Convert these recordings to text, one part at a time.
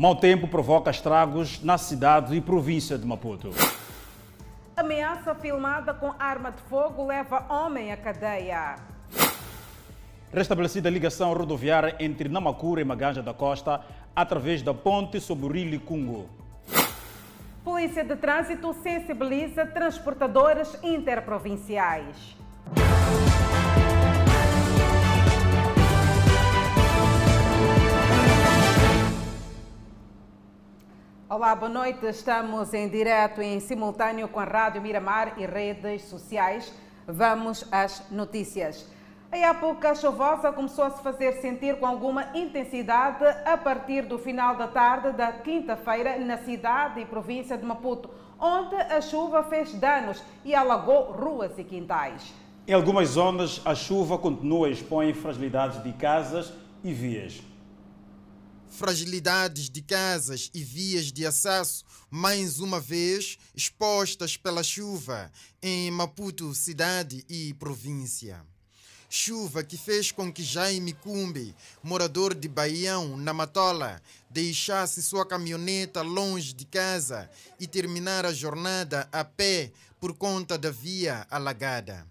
Mau tempo provoca estragos na cidade e província de Maputo. Ameaça filmada com arma de fogo leva homem à cadeia. Restabelecida a ligação rodoviária entre Namacura e Maganja da Costa através da ponte sobre o Rio Licungo. Polícia de Trânsito sensibiliza transportadores interprovinciais. Olá, boa noite. Estamos em direto e em simultâneo com a Rádio Miramar e redes sociais. Vamos às notícias. A época chuvosa começou a se fazer sentir com alguma intensidade a partir do final da tarde da quinta-feira na cidade e província de Maputo, onde a chuva fez danos e alagou ruas e quintais. Em algumas zonas, a chuva continua a expor fragilidades de casas e vias. Fragilidades de casas e vias de acesso, mais uma vez expostas pela chuva em Maputo, cidade e província. Chuva que fez com que Jaime Cumbi, morador de Baião, na Matola, deixasse sua caminhoneta longe de casa e terminar a jornada a pé por conta da via alagada.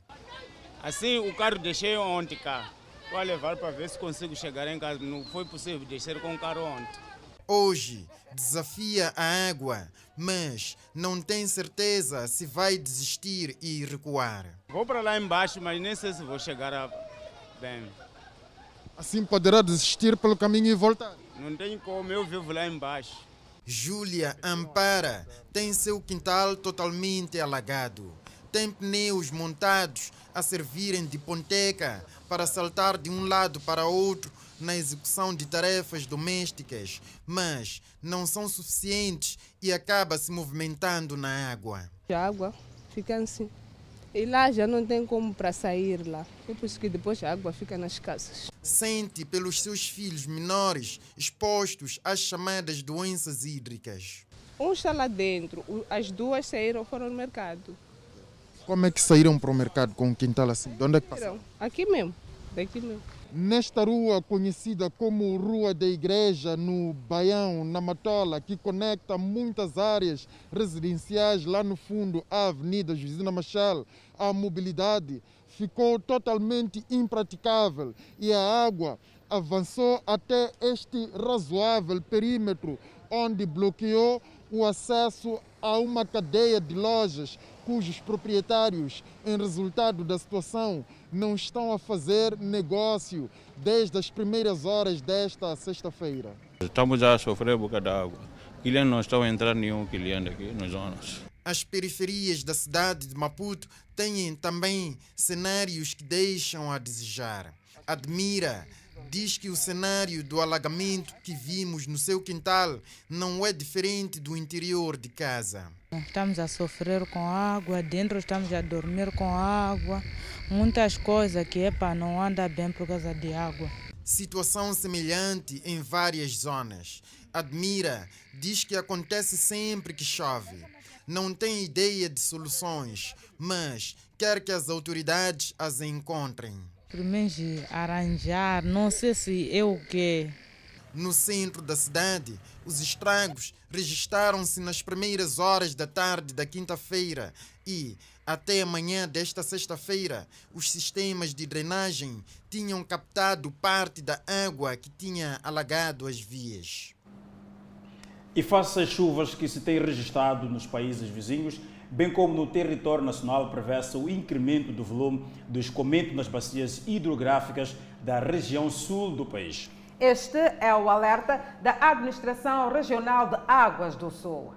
Assim, o carro deixei ontem cá. Vou a levar para ver se consigo chegar em casa. Não foi possível descer com o carro ontem. Hoje desafia a água, mas não tem certeza se vai desistir e recuar. Vou para lá embaixo, mas nem sei se vou chegar a... bem. Assim poderá desistir pelo caminho e voltar? Não tenho como, eu vivo lá embaixo. Júlia Ampara tem seu quintal totalmente alagado. Tem pneus montados a servirem de ponteca para saltar de um lado para outro na execução de tarefas domésticas, mas não são suficientes e acaba se movimentando na água. A água fica assim. E lá já não tem como para sair lá. É por isso que depois a água fica nas casas. Sente pelos seus filhos menores expostos às chamadas doenças hídricas. Um está lá dentro, as duas saíram foram no mercado. Como é que saíram para o mercado com um quintal assim? De onde é que passaram? Aqui mesmo, daqui mesmo. Nesta rua conhecida como Rua da Igreja, no Baião, na Matola, que conecta muitas áreas residenciais lá no fundo à Avenida Jusina Machel, a mobilidade ficou totalmente impraticável e a água avançou até este razoável perímetro, onde bloqueou o acesso a uma cadeia de lojas cujos proprietários, em resultado da situação, não estão a fazer negócio desde as primeiras horas desta sexta-feira. Estamos a sofrer boca d'água. Clientes não estão a entrar nenhum cliente aqui nas zonas. As periferias da cidade de Maputo têm também cenários que deixam a desejar. Admira diz que o cenário do alagamento que vimos no seu quintal não é diferente do interior de casa. Estamos a sofrer com água, dentro estamos a dormir com água, muitas coisas que epa, não anda bem por causa de água. Situação semelhante em várias zonas. Admira diz que acontece sempre que chove. Não tem ideia de soluções, mas quer que as autoridades as encontrem. Primeiro arranjar, não sei se eu que. No centro da cidade, os estragos registaram-se nas primeiras horas da tarde da quinta-feira e, até amanhã desta sexta-feira, os sistemas de drenagem tinham captado parte da água que tinha alagado as vias. E face às chuvas que se têm registrado nos países vizinhos, bem como no território nacional, prevê-se o incremento do volume do escoamento nas bacias hidrográficas da região sul do país. Este é o alerta da Administração Regional de Águas do Sul.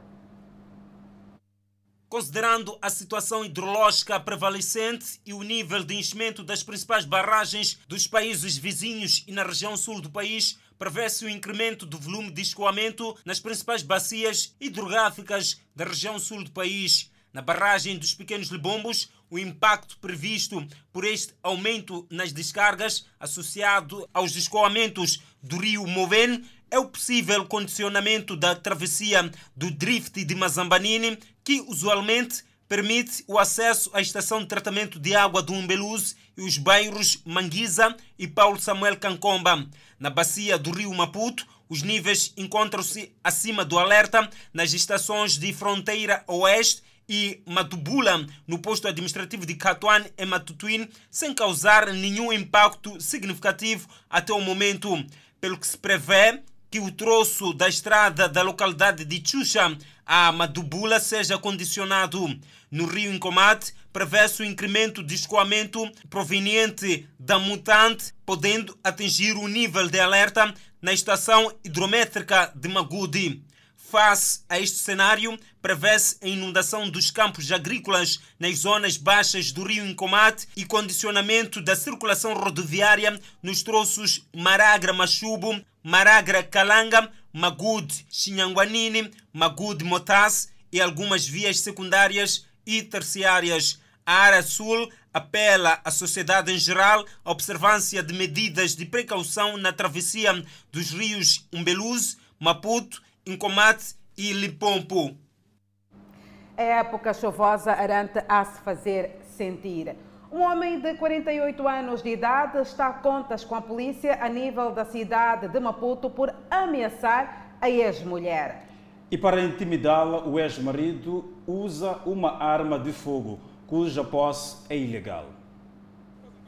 Considerando a situação hidrológica prevalecente e o nível de enchimento das principais barragens dos países vizinhos e na região sul do país, prevê-se o incremento do volume de escoamento nas principais bacias hidrográficas da região sul do país. Na barragem dos Pequenos Libombos, o impacto previsto por este aumento nas descargas, associado aos escoamentos do rio Moven, é o possível condicionamento da travessia do drift de Mazambanini, que usualmente permite o acesso à estação de tratamento de água do Umbeluz e os bairros Manguiza e Paulo Samuel Cancomba. Na bacia do rio Maputo, Os níveis encontram-se acima do alerta nas estações de Fronteira Oeste e Matubula, no posto administrativo de Catuan, em Matutuin, sem causar nenhum impacto significativo até o momento. Pelo que se prevê que o troço da estrada da localidade de Chucha a Madubula seja condicionado. No rio Incomate, prevê-se o incremento de escoamento proveniente da mutante, podendo atingir o nível de alerta na estação hidrométrica de Magudi. Face a este cenário, prevê-se a inundação dos campos agrícolas nas zonas baixas do rio Incomate e condicionamento da circulação rodoviária nos troços Maragra-Machubo, Maragra-Calanga, Magud Xinhanguanini, Magud Motas e algumas vias secundárias e terciárias. A área sul apela à sociedade em geral à observância de medidas de precaução na travessia dos rios Umbeluz, Maputo, Incomate e Lipompo. A época chuvosa arante a se fazer sentir. Um homem de 48 anos de idade está a contas com a polícia a nível da cidade de Maputo por ameaçar a ex-mulher. E para intimidá-la, o ex-marido usa uma arma de fogo, cuja posse é ilegal.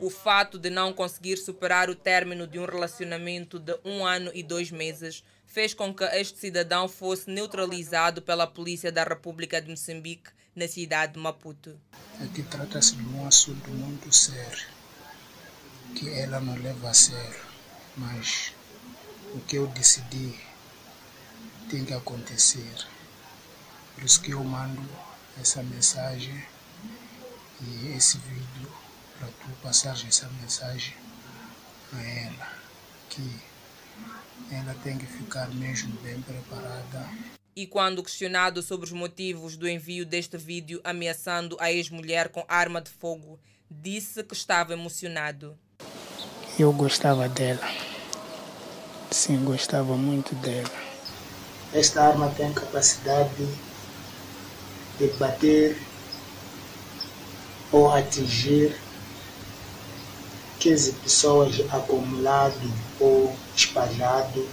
O fato de não conseguir superar o término de um relacionamento de um ano e dois meses fez com que este cidadão fosse neutralizado pela Polícia da República de Moçambique na cidade de Maputo. Aqui trata-se de um assunto muito sério, que ela não leva a sério, mas o que eu decidi tem que acontecer. Por isso que eu mando essa mensagem e esse vídeo para tu passar essa mensagem a ela, que ela tem que ficar mesmo bem preparada. E quando questionado sobre os motivos do envio deste vídeo ameaçando a ex-mulher com arma de fogo, disse que estava emocionado. Eu gostava dela. Sim, gostava muito dela. Esta arma tem capacidade de bater ou atingir 15 pessoas acumulado ou espalhado.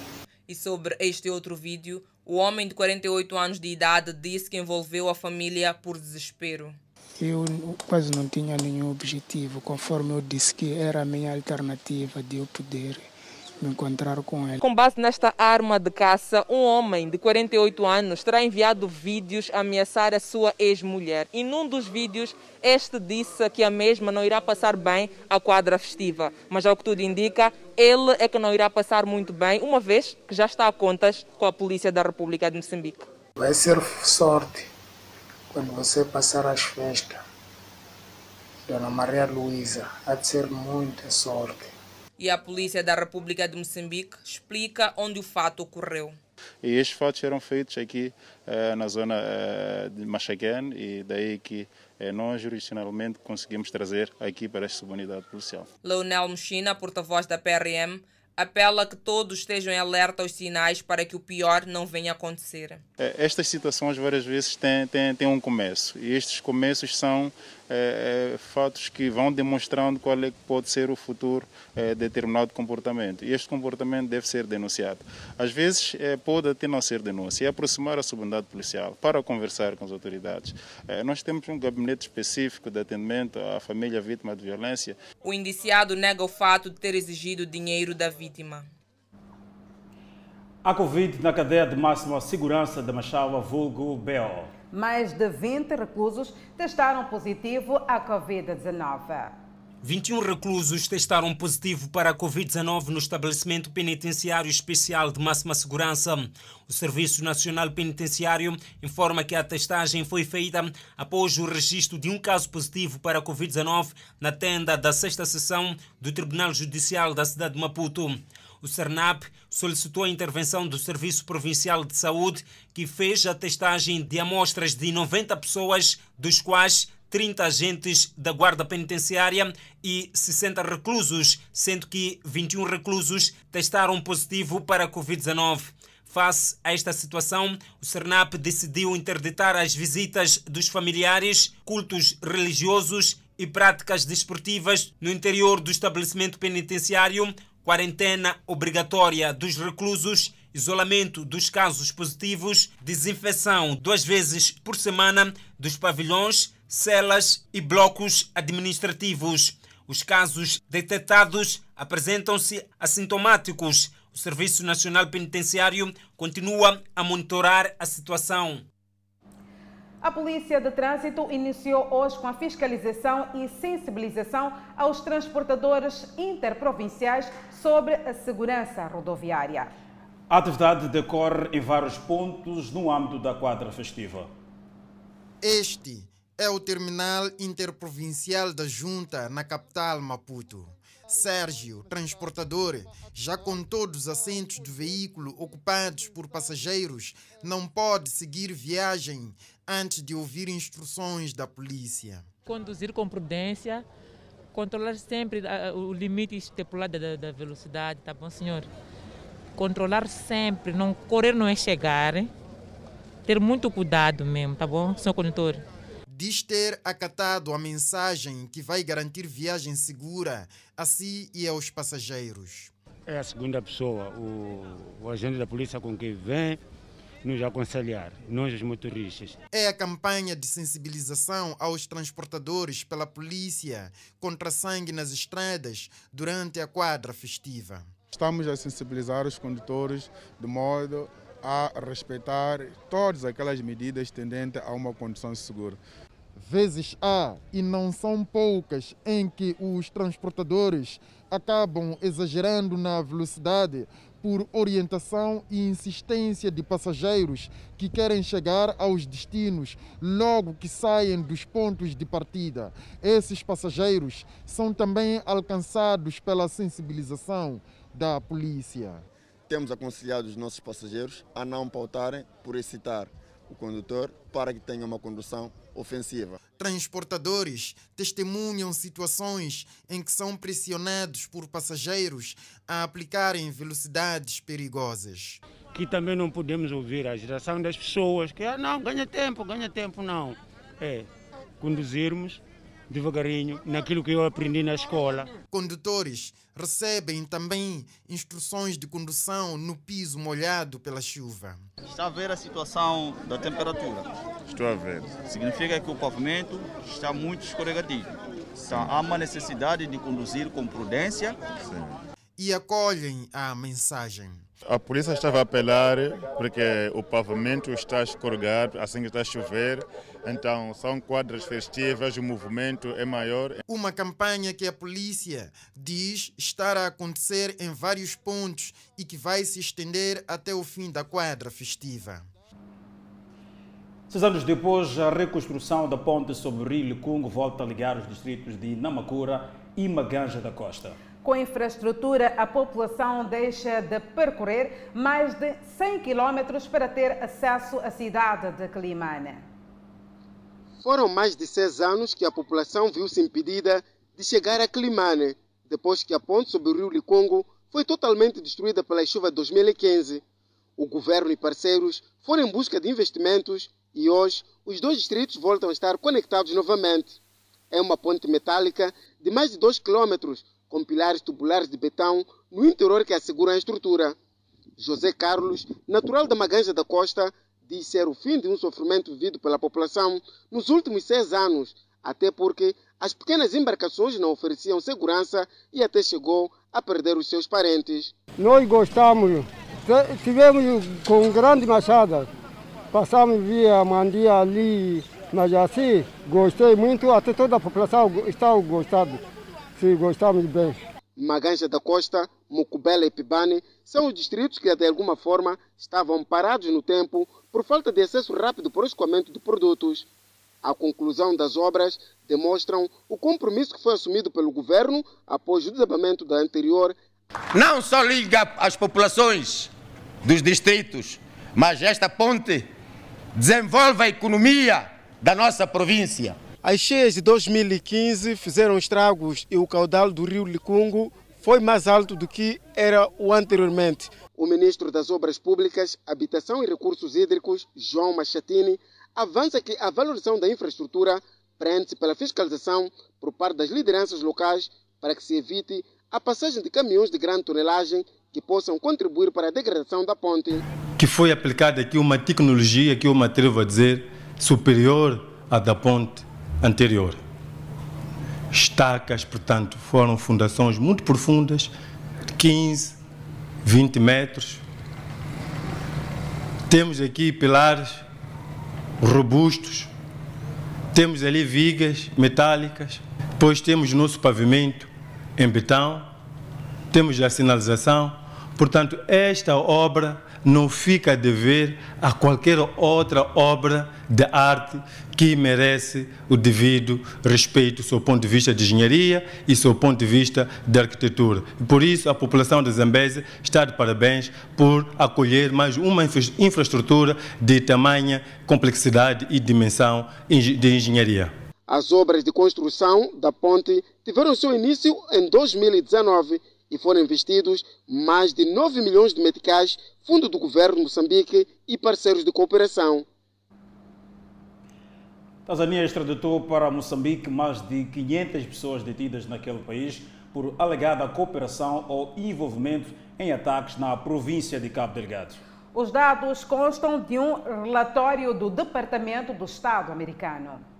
E sobre este outro vídeo, o homem de 48 anos de idade disse que envolveu a família por desespero. Eu quase não tinha nenhum objetivo, conforme eu disse que era a minha alternativa de eu poder me encontrar com ele. Com base nesta arma de caça, um homem de 48 anos terá enviado vídeos a ameaçar a sua ex-mulher. E num dos vídeos, este disse que a mesma não irá passar bem a quadra festiva. Mas ao que tudo indica, ele é que não irá passar muito bem, uma vez que já está a contas com a Polícia da República de Moçambique. Vai ser sorte quando você passar as festas. Dona Maria Luísa, há de ser muita sorte e a Polícia da República de Moçambique explica onde o fato ocorreu. E estes fatos eram feitos aqui eh, na zona eh, de Machaguén e daí que eh, nós jurisdicionalmente conseguimos trazer aqui para esta subunidade policial. Leonel Mechina, porta-voz da PRM, apela que todos estejam em alerta aos sinais para que o pior não venha a acontecer. É, estas situações várias vezes têm, têm, têm um começo e estes começos são é, é, fatos que vão demonstrando qual é que pode ser o futuro é, determinado comportamento. E este comportamento deve ser denunciado. Às vezes é, pode até não ser denúncia e aproximar a subunidade policial para conversar com as autoridades. É, nós temos um gabinete específico de atendimento à família vítima de violência. O indiciado nega o fato de ter exigido dinheiro da vítima. A Covid na cadeia de máxima segurança da Machava, vulgo BO mais de 20 reclusos testaram positivo à Covid-19. 21 reclusos testaram positivo para a Covid-19 no estabelecimento penitenciário especial de máxima segurança. O Serviço Nacional Penitenciário informa que a testagem foi feita após o registro de um caso positivo para a Covid-19 na tenda da sexta sessão do Tribunal Judicial da cidade de Maputo o CERNAP solicitou a intervenção do Serviço Provincial de Saúde, que fez a testagem de amostras de 90 pessoas, dos quais 30 agentes da Guarda Penitenciária e 60 reclusos, sendo que 21 reclusos testaram positivo para a Covid-19. Face a esta situação, o CERNAP decidiu interditar as visitas dos familiares, cultos religiosos e práticas desportivas no interior do estabelecimento penitenciário, quarentena obrigatória dos reclusos isolamento dos casos positivos, desinfecção duas vezes por semana dos pavilhões, celas e blocos administrativos. Os casos detectados apresentam-se assintomáticos. O Serviço Nacional Penitenciário continua a monitorar a situação. A Polícia de Trânsito iniciou hoje com a fiscalização e sensibilização aos transportadores interprovinciais sobre a segurança rodoviária. A atividade decorre em vários pontos no âmbito da quadra festiva. Este é o terminal interprovincial da Junta na capital Maputo. Sérgio, transportador, já com todos os assentos do veículo ocupados por passageiros, não pode seguir viagem antes de ouvir instruções da polícia. Conduzir com prudência, controlar sempre o limite estipulado da, da velocidade, tá bom, senhor? Controlar sempre, não correr não é chegar, hein? ter muito cuidado mesmo, tá bom, senhor condutor? Diz ter acatado a mensagem que vai garantir viagem segura a si e aos passageiros. É a segunda pessoa, o, o agente da polícia com quem vem nos aconselhar, nós os motoristas. É a campanha de sensibilização aos transportadores pela polícia contra sangue nas estradas durante a quadra festiva. Estamos a sensibilizar os condutores de modo a respeitar todas aquelas medidas tendentes a uma condução segura vezes há, e não são poucas, em que os transportadores acabam exagerando na velocidade por orientação e insistência de passageiros que querem chegar aos destinos logo que saem dos pontos de partida. Esses passageiros são também alcançados pela sensibilização da polícia. Temos aconselhado os nossos passageiros a não pautarem por excitar o condutor para que tenha uma condução ofensiva. Transportadores testemunham situações em que são pressionados por passageiros a aplicarem velocidades perigosas. Que também não podemos ouvir a geração das pessoas que ah, não, ganha tempo, ganha tempo, não. É conduzirmos devagarinho naquilo que eu aprendi na escola. Condutores recebem também instruções de condução no piso molhado pela chuva. Está a ver a situação da temperatura? Estou a ver. Significa que o pavimento está muito escorregadizo. Então há uma necessidade de conduzir com prudência. Sim. E acolhem a mensagem. A polícia estava a apelar porque o pavimento está escorregado, assim que está a chover, então são quadras festivas, o movimento é maior. Uma campanha que a polícia diz estar a acontecer em vários pontos e que vai se estender até o fim da quadra festiva. Seis anos depois, a reconstrução da ponte sobre o rio Licungo volta a ligar os distritos de Namacura e Maganja da Costa. Com infraestrutura, a população deixa de percorrer mais de 100 quilômetros para ter acesso à cidade de Climane. Foram mais de seis anos que a população viu-se impedida de chegar a Climane, depois que a ponte sobre o rio Licongo foi totalmente destruída pela chuva de 2015. O governo e parceiros foram em busca de investimentos e hoje os dois distritos voltam a estar conectados novamente. É uma ponte metálica de mais de 2 quilômetros com pilares tubulares de betão no interior que asseguram a estrutura. José Carlos, natural da Maganja da Costa, diz ser o fim de um sofrimento vivido pela população nos últimos seis anos, até porque as pequenas embarcações não ofereciam segurança e até chegou a perder os seus parentes. Nós gostamos, tivemos com grande machada, passamos via Mandia ali, mas assim, gostei muito, até toda a população está gostando. Sim, gostamos bem. Maganja da Costa, Mucubela e Pibane são os distritos que, de alguma forma, estavam parados no tempo por falta de acesso rápido para o escoamento de produtos. A conclusão das obras demonstram o compromisso que foi assumido pelo governo após o desabamento da anterior. Não só liga as populações dos distritos, mas esta ponte desenvolve a economia da nossa província. As cheias de 2015 fizeram estragos e o caudal do rio Licungo foi mais alto do que era o anteriormente. O ministro das Obras Públicas, Habitação e Recursos Hídricos, João Machatini, avança que a valorização da infraestrutura prende-se pela fiscalização por parte das lideranças locais para que se evite a passagem de caminhões de grande tonelagem que possam contribuir para a degradação da ponte. Que foi aplicada aqui uma tecnologia que eu me atrevo a dizer superior à da ponte anterior. Estacas, portanto, foram fundações muito profundas, de 15, 20 metros. Temos aqui pilares robustos, temos ali vigas metálicas, depois temos nosso pavimento em betão, temos a sinalização. Portanto, esta obra não fica a dever a qualquer outra obra de arte que merece o devido respeito, do seu ponto de vista de engenharia e do seu ponto de vista de arquitetura. Por isso, a população de Zambeze está de parabéns por acolher mais uma infraestrutura de tamanha complexidade e dimensão de engenharia. As obras de construção da ponte tiveram seu início em 2019 e foram investidos mais de 9 milhões de meticais, fundo do governo de Moçambique e parceiros de cooperação. Tanzânia extraditou para Moçambique mais de 500 pessoas detidas naquele país por alegada cooperação ou envolvimento em ataques na província de Cabo Delgado. Os dados constam de um relatório do Departamento do Estado americano.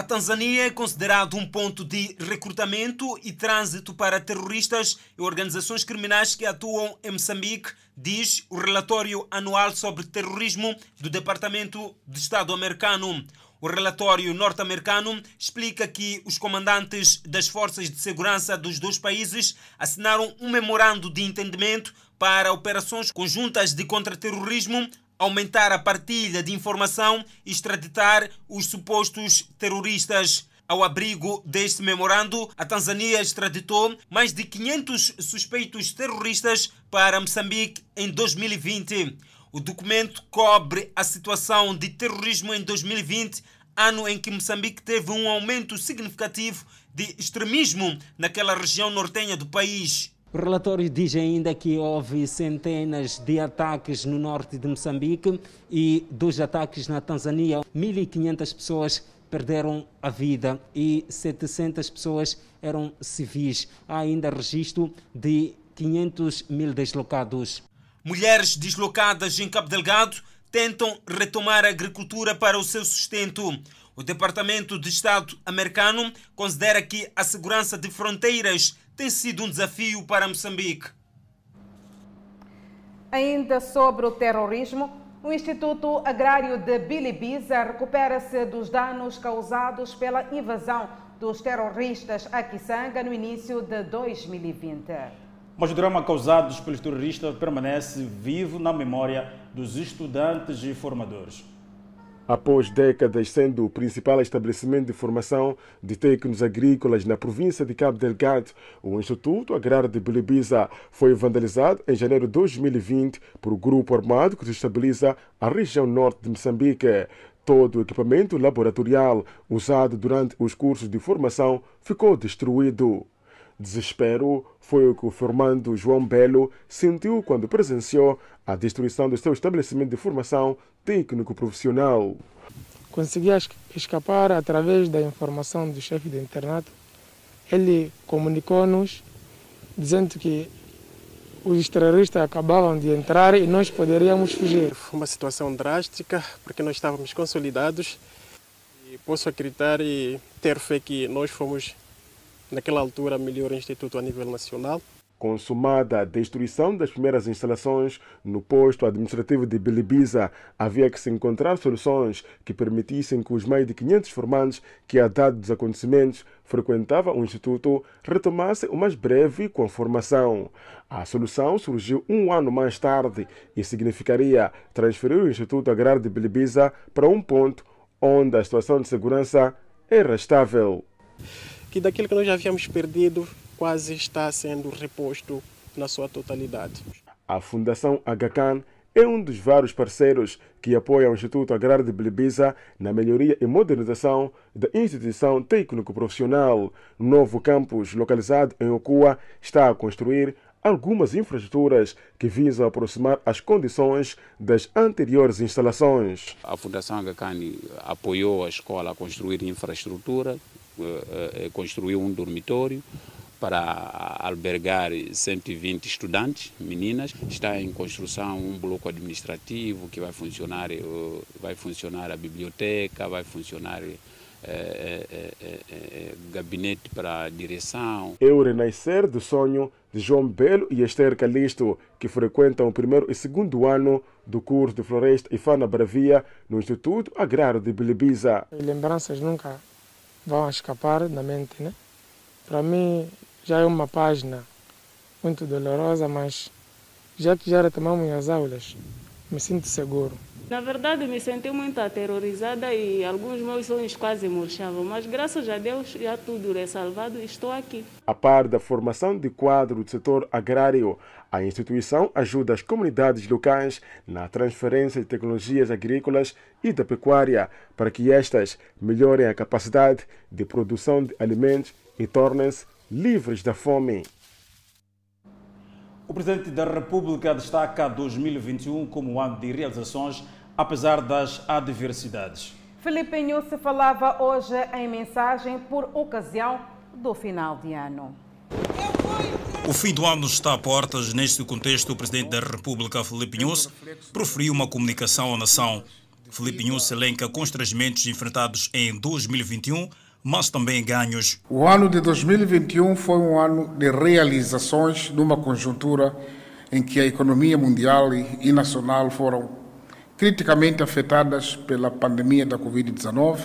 A Tanzânia é considerado um ponto de recrutamento e trânsito para terroristas e organizações criminais que atuam em Moçambique, diz o relatório anual sobre terrorismo do Departamento de Estado americano. O relatório norte-americano explica que os comandantes das forças de segurança dos dois países assinaram um memorando de entendimento para operações conjuntas de contra-terrorismo aumentar a partilha de informação e extraditar os supostos terroristas. Ao abrigo deste memorando, a Tanzânia extraditou mais de 500 suspeitos terroristas para Moçambique em 2020. O documento cobre a situação de terrorismo em 2020, ano em que Moçambique teve um aumento significativo de extremismo naquela região nortenha do país. O relatório diz ainda que houve centenas de ataques no norte de Moçambique e dos ataques na Tanzânia. 1.500 pessoas perderam a vida e 700 pessoas eram civis. Há ainda registro de 500 mil deslocados. Mulheres deslocadas em Cabo Delgado tentam retomar a agricultura para o seu sustento. O Departamento de Estado americano considera que a segurança de fronteiras tem sido um desafio para Moçambique. Ainda sobre o terrorismo, o Instituto Agrário de Bilibiza recupera-se dos danos causados pela invasão dos terroristas a Kisanga no início de 2020. Mas o drama causado pelos terroristas permanece vivo na memória dos estudantes e formadores. Após décadas sendo o principal estabelecimento de formação de técnicos agrícolas na província de Cabo Delgado, o Instituto Agrário de Bilibiza foi vandalizado em janeiro de 2020 por um grupo armado que desestabiliza a região norte de Moçambique. Todo o equipamento laboratorial usado durante os cursos de formação ficou destruído. Desespero foi o que o formando João Belo sentiu quando presenciou a destruição do seu estabelecimento de formação técnico-profissional. Consegui escapar através da informação do chefe do internato. Ele comunicou-nos dizendo que os terroristas acabavam de entrar e nós poderíamos fugir. Foi uma situação drástica porque nós estávamos consolidados e posso acreditar e ter fé que nós fomos naquela altura, melhor instituto a nível nacional. Consumada a destruição das primeiras instalações no posto administrativo de Bilibiza, havia que se encontrar soluções que permitissem que os mais de 500 formandos que, a dado dos acontecimentos, frequentavam o instituto retomassem o mais breve com a formação. A solução surgiu um ano mais tarde e significaria transferir o Instituto Agrário de Bilibiza para um ponto onde a situação de segurança era estável que daquilo que nós já havíamos perdido quase está sendo reposto na sua totalidade. A Fundação Agacan é um dos vários parceiros que apoiam o Instituto Agrário de Bilibiza na melhoria e modernização da instituição técnico-profissional. O novo campus, localizado em Okua, está a construir algumas infraestruturas que visam aproximar as condições das anteriores instalações. A Fundação Agacan apoiou a escola a construir infraestrutura, construiu um dormitório, para albergar 120 estudantes, meninas. Está em construção um bloco administrativo que vai funcionar, vai funcionar a biblioteca, vai funcionar é, é, é, gabinete para direção. É o renascer do sonho de João Belo e Esther Calisto, que frequentam o primeiro e segundo ano do curso de Floresta e Fana Bravia no Instituto Agrário de Bilibiza. Lembranças nunca vão escapar da mente, né? Para mim já é uma página muito dolorosa, mas já que já retomamos as aulas, me sinto seguro. Na verdade, me senti muito aterrorizada e alguns meus sonhos quase murchavam, mas graças a Deus já tudo é salvado e estou aqui. A par da formação de quadro do setor agrário, a instituição ajuda as comunidades locais na transferência de tecnologias agrícolas e da pecuária para que estas melhorem a capacidade de produção de alimentos e tornem-se livres da fome. O Presidente da República destaca 2021 como um ano de realizações apesar das adversidades. Felipe se falava hoje em mensagem por ocasião do final de ano. O fim do ano está a portas. Neste contexto, o Presidente da República, Felipe Nunes, proferiu uma comunicação à nação. Felipe Nunes elenca constrangimentos enfrentados em 2021, mas também ganhos. O ano de 2021 foi um ano de realizações numa conjuntura em que a economia mundial e nacional foram criticamente afetadas pela pandemia da Covid-19,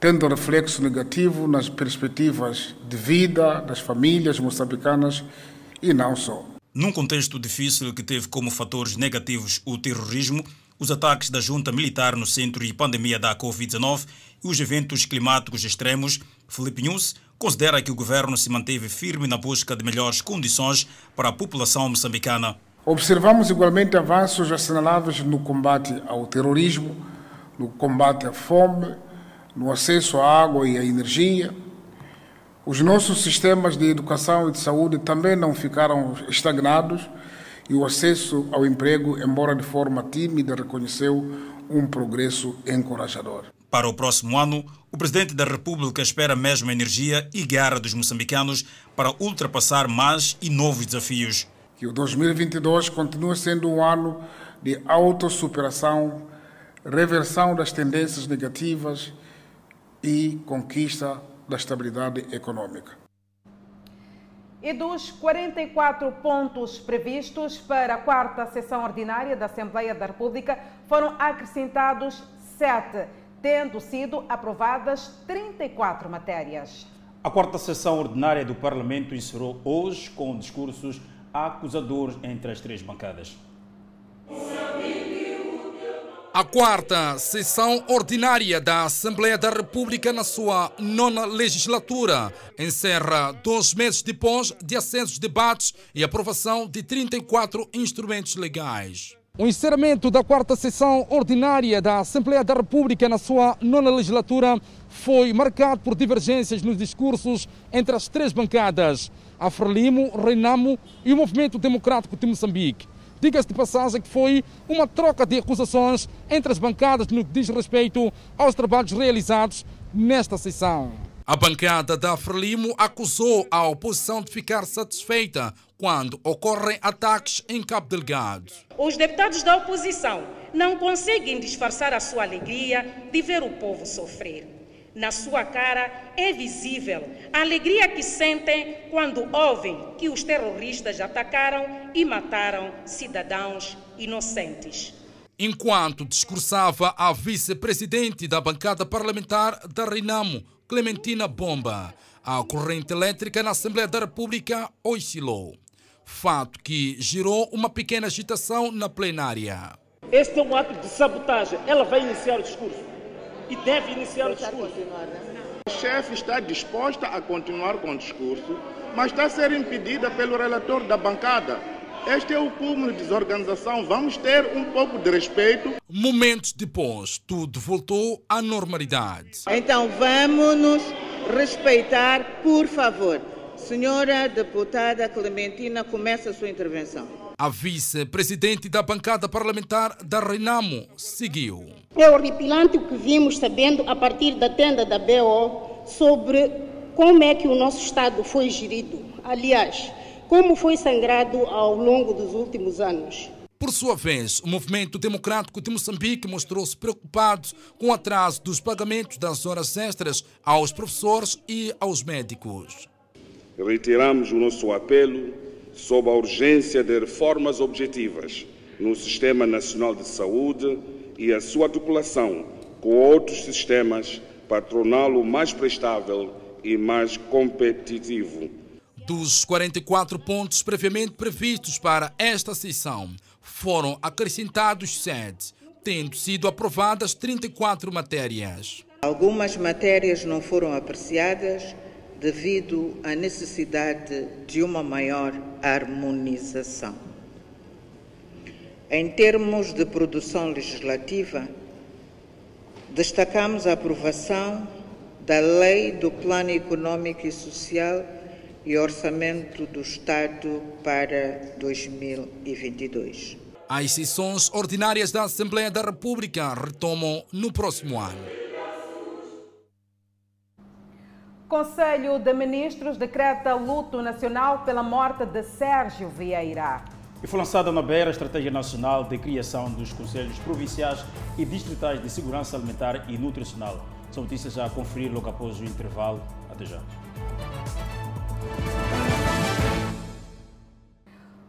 tendo reflexo negativo nas perspectivas de vida das famílias moçambicanas e não só. Num contexto difícil que teve como fatores negativos o terrorismo, os ataques da junta militar no centro e pandemia da Covid-19 e os eventos climáticos extremos, Felipe News considera que o governo se manteve firme na busca de melhores condições para a população moçambicana. Observamos igualmente avanços assinalados no combate ao terrorismo, no combate à fome, no acesso à água e à energia. Os nossos sistemas de educação e de saúde também não ficaram estagnados e o acesso ao emprego, embora de forma tímida, reconheceu um progresso encorajador. Para o próximo ano, o Presidente da República espera mesmo energia e garra dos moçambicanos para ultrapassar mais e novos desafios que o 2022 continue sendo um ano de autossuperação, reversão das tendências negativas e conquista da estabilidade econômica. E dos 44 pontos previstos para a quarta sessão ordinária da Assembleia da República, foram acrescentados sete, tendo sido aprovadas 34 matérias. A quarta sessão ordinária do Parlamento encerrou hoje com discursos acusadores entre as três bancadas. A quarta sessão ordinária da Assembleia da República, na sua nona legislatura, encerra dois meses depois de acensos debates e aprovação de 34 instrumentos legais. O encerramento da quarta sessão ordinária da Assembleia da República na sua nona legislatura foi marcado por divergências nos discursos entre as três bancadas, a Frelimo, Renamo e o Movimento Democrático de Moçambique. Diga-se de passagem que foi uma troca de acusações entre as bancadas no que diz respeito aos trabalhos realizados nesta sessão. A bancada da Frelimo acusou a oposição de ficar satisfeita quando ocorrem ataques em Cabo Delgado. Os deputados da oposição não conseguem disfarçar a sua alegria de ver o povo sofrer. Na sua cara é visível a alegria que sentem quando ouvem que os terroristas atacaram e mataram cidadãos inocentes. Enquanto discursava a vice-presidente da bancada parlamentar da Renamo, Clementina Bomba, a corrente elétrica na Assembleia da República oscilou. Fato que gerou uma pequena agitação na plenária. Este é um ato de sabotagem. Ela vai iniciar o discurso e deve iniciar o discurso. A chefe está disposta a continuar com o discurso, mas está a ser impedida pelo relator da bancada. Este é o cúmulo de desorganização. Vamos ter um pouco de respeito. Momentos depois, tudo voltou à normalidade. Então vamos nos respeitar, por favor. Senhora deputada Clementina, começa a sua intervenção. A vice-presidente da bancada parlamentar da Renamo seguiu. É horripilante o que vimos sabendo a partir da tenda da BO sobre como é que o nosso Estado foi gerido. Aliás, como foi sangrado ao longo dos últimos anos. Por sua vez, o Movimento Democrático de Moçambique mostrou-se preocupado com o atraso dos pagamentos das horas extras aos professores e aos médicos. Reiteramos o nosso apelo sobre a urgência de reformas objetivas no Sistema Nacional de Saúde e a sua articulação com outros sistemas para torná-lo mais prestável e mais competitivo. Dos 44 pontos previamente previstos para esta sessão, foram acrescentados sete, tendo sido aprovadas 34 matérias. Algumas matérias não foram apreciadas devido à necessidade de uma maior harmonização. Em termos de produção legislativa, destacamos a aprovação da Lei do Plano Econômico e Social e Orçamento do Estado para 2022. As sessões ordinárias da Assembleia da República retomam no próximo ano. Conselho de Ministros decreta luto nacional pela morte de Sérgio Vieira. E foi lançada na Beira a Estratégia Nacional de Criação dos Conselhos Provinciais e Distritais de Segurança Alimentar e Nutricional. São notícias a conferir logo após o intervalo. Até já.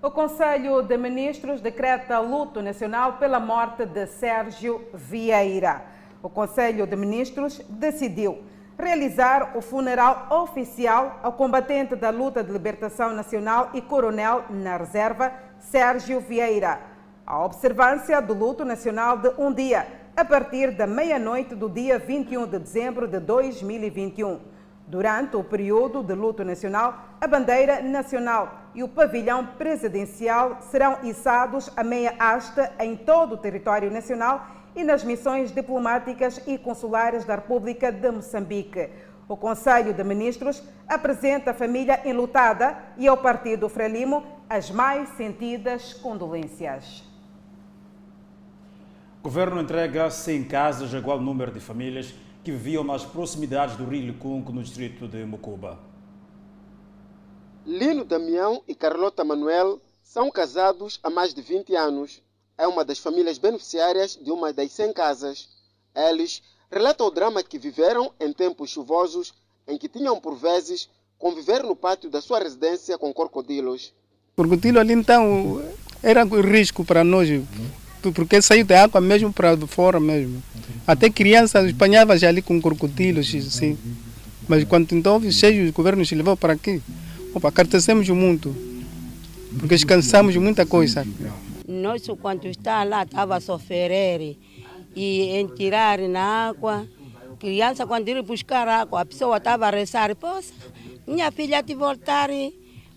O Conselho de Ministros decreta luto nacional pela morte de Sérgio Vieira. O Conselho de Ministros decidiu realizar o funeral oficial ao combatente da luta de libertação nacional e coronel na reserva, Sérgio Vieira. A observância do luto nacional de um dia, a partir da meia-noite do dia 21 de dezembro de 2021. Durante o período de luto nacional, a bandeira nacional e o pavilhão presidencial serão içados a meia haste em todo o território nacional e nas missões diplomáticas e consulares da República de Moçambique. O Conselho de Ministros apresenta a família enlutada e ao Partido Frelimo as mais sentidas condolências. O governo entrega 100 casas a igual número de famílias que viviam nas proximidades do Rio Licunco, no distrito de Mocoba. Lino Damião e Carlota Manuel são casados há mais de 20 anos. É uma das famílias beneficiárias de uma das 100 casas. Eles relatam o drama que viveram em tempos chuvosos, em que tinham por vezes conviver no pátio da sua residência com crocodilos. Crocodilo ali então era um risco para nós, porque saiu da água mesmo para fora mesmo. Até crianças apanhava já ali com crocodilos, assim. Mas quando então houve cheio, o governo se levou para aqui. Opa, cartecemos muito, porque descansamos muita coisa. Nós, quando está lá, estava a sofrer e em tirar na água. Criança, quando ir buscar água, a pessoa estava a rezar, poxa, minha filha te voltar.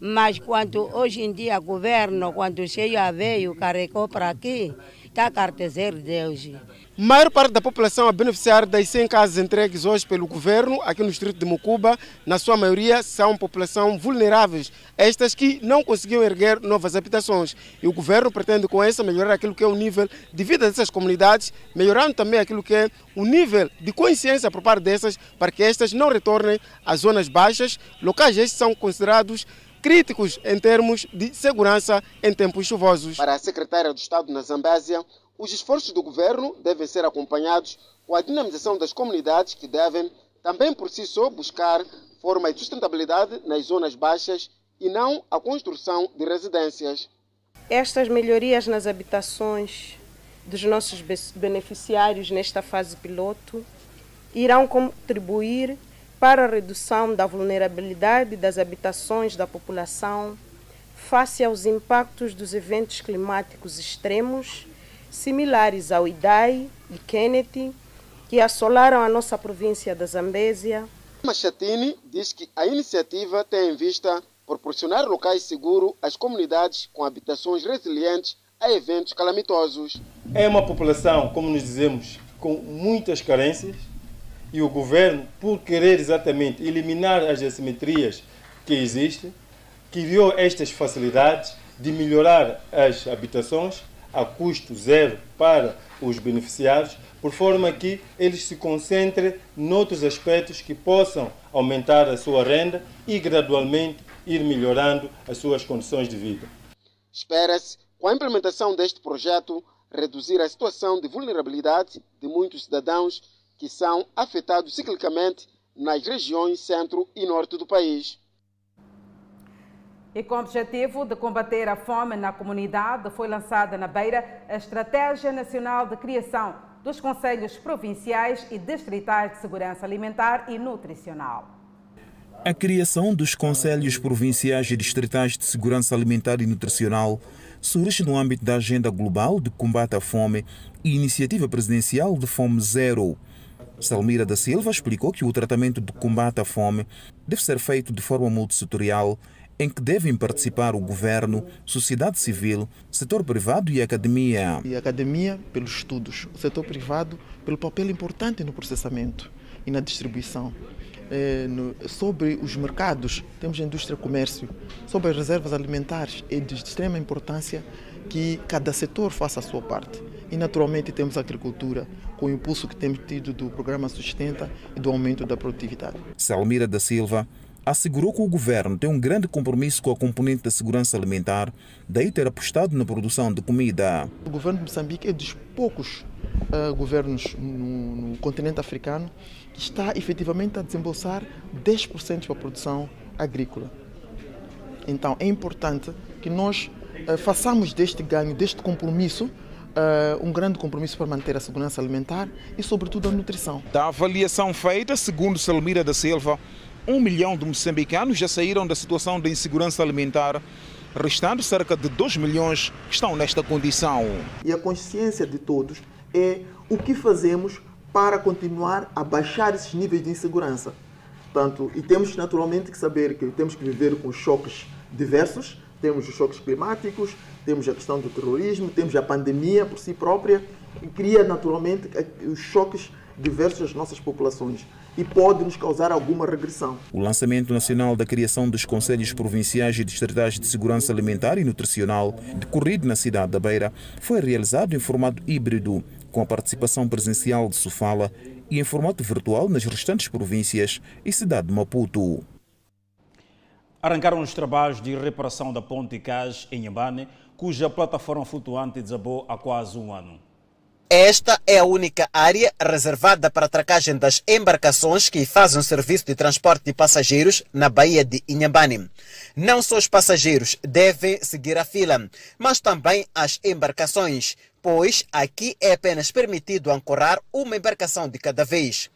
Mas quando hoje em dia o governo, quando cheio a veio, carregou para aqui, está a cartezer Deus. A maior parte da população a beneficiar das 100 casas entregues hoje pelo governo aqui no distrito de Mocuba, na sua maioria são população vulneráveis, estas que não conseguiam erguer novas habitações. E o governo pretende com essa melhorar aquilo que é o nível de vida dessas comunidades, melhorando também aquilo que é o nível de consciência por parte dessas, para que estas não retornem às zonas baixas. Locais estes são considerados críticos em termos de segurança em tempos chuvosos. Para a secretária do Estado na Zambésia, os esforços do governo devem ser acompanhados com a dinamização das comunidades que devem, também por si só, buscar forma de sustentabilidade nas zonas baixas e não a construção de residências. Estas melhorias nas habitações dos nossos beneficiários nesta fase piloto irão contribuir para a redução da vulnerabilidade das habitações da população face aos impactos dos eventos climáticos extremos similares ao Idai e Kennedy, que assolaram a nossa província da Zambésia. Machatini diz que a iniciativa tem em vista proporcionar locais seguros às comunidades com habitações resilientes a eventos calamitosos. É uma população, como nos dizemos, com muitas carências e o governo, por querer exatamente eliminar as assimetrias que existem, criou estas facilidades de melhorar as habitações a custo zero para os beneficiários, por forma que eles se concentrem noutros aspectos que possam aumentar a sua renda e gradualmente ir melhorando as suas condições de vida. Espera-se, com a implementação deste projeto, reduzir a situação de vulnerabilidade de muitos cidadãos que são afetados ciclicamente nas regiões centro e norte do país. E com o objetivo de combater a fome na comunidade, foi lançada na Beira a Estratégia Nacional de Criação dos Conselhos Provinciais e Distritais de Segurança Alimentar e Nutricional. A criação dos Conselhos Provinciais e Distritais de Segurança Alimentar e Nutricional surge no âmbito da Agenda Global de Combate à Fome e Iniciativa Presidencial de Fome Zero. Salmira da Silva explicou que o tratamento do combate à fome deve ser feito de forma multissetorial, em que devem participar o governo, sociedade civil, setor privado e academia. E a academia pelos estudos, o setor privado pelo papel importante no processamento e na distribuição. É, no, sobre os mercados, temos a indústria comércio. Sobre as reservas alimentares, é de extrema importância que cada setor faça a sua parte. E naturalmente temos a agricultura, com o impulso que temos tido do programa Sustenta e do aumento da produtividade. Salmira da Silva assegurou que o governo tem um grande compromisso com a componente da segurança alimentar, daí ter apostado na produção de comida. O governo de Moçambique é dos poucos uh, governos no, no, continente africano que está efetivamente a desembolsar 10% para a produção agrícola. Então é importante que nós uh, façamos deste ganho, deste compromisso, Uh, um grande compromisso para manter a segurança alimentar e, sobretudo, a nutrição. Da avaliação feita, segundo Salmira da Silva, um milhão de moçambicanos já saíram da situação de insegurança alimentar, restando cerca de 2 milhões que estão nesta condição. E a consciência de todos é o que fazemos para continuar a baixar esses níveis de insegurança. Portanto, e temos naturalmente que saber que temos que viver com choques diversos, temos os choques climáticos, temos a questão do terrorismo, temos a pandemia por si própria, e cria naturalmente os choques diversos às nossas populações e pode nos causar alguma regressão. O lançamento nacional da criação dos Conselhos Provinciais e Distritais de Segurança Alimentar e Nutricional, decorrido na cidade da Beira, foi realizado em formato híbrido, com a participação presencial de Sofala e em formato virtual nas restantes províncias e cidade de Maputo. Arrancaram os trabalhos de reparação da ponte Caj em Yambane, cuja plataforma flutuante desabou há quase um ano. Esta é a única área reservada para a atracagem das embarcações que fazem serviço de transporte de passageiros na Baía de Inhambane. Não só os passageiros devem seguir a fila, mas também as embarcações, pois aqui é apenas permitido ancorar uma embarcação de cada vez.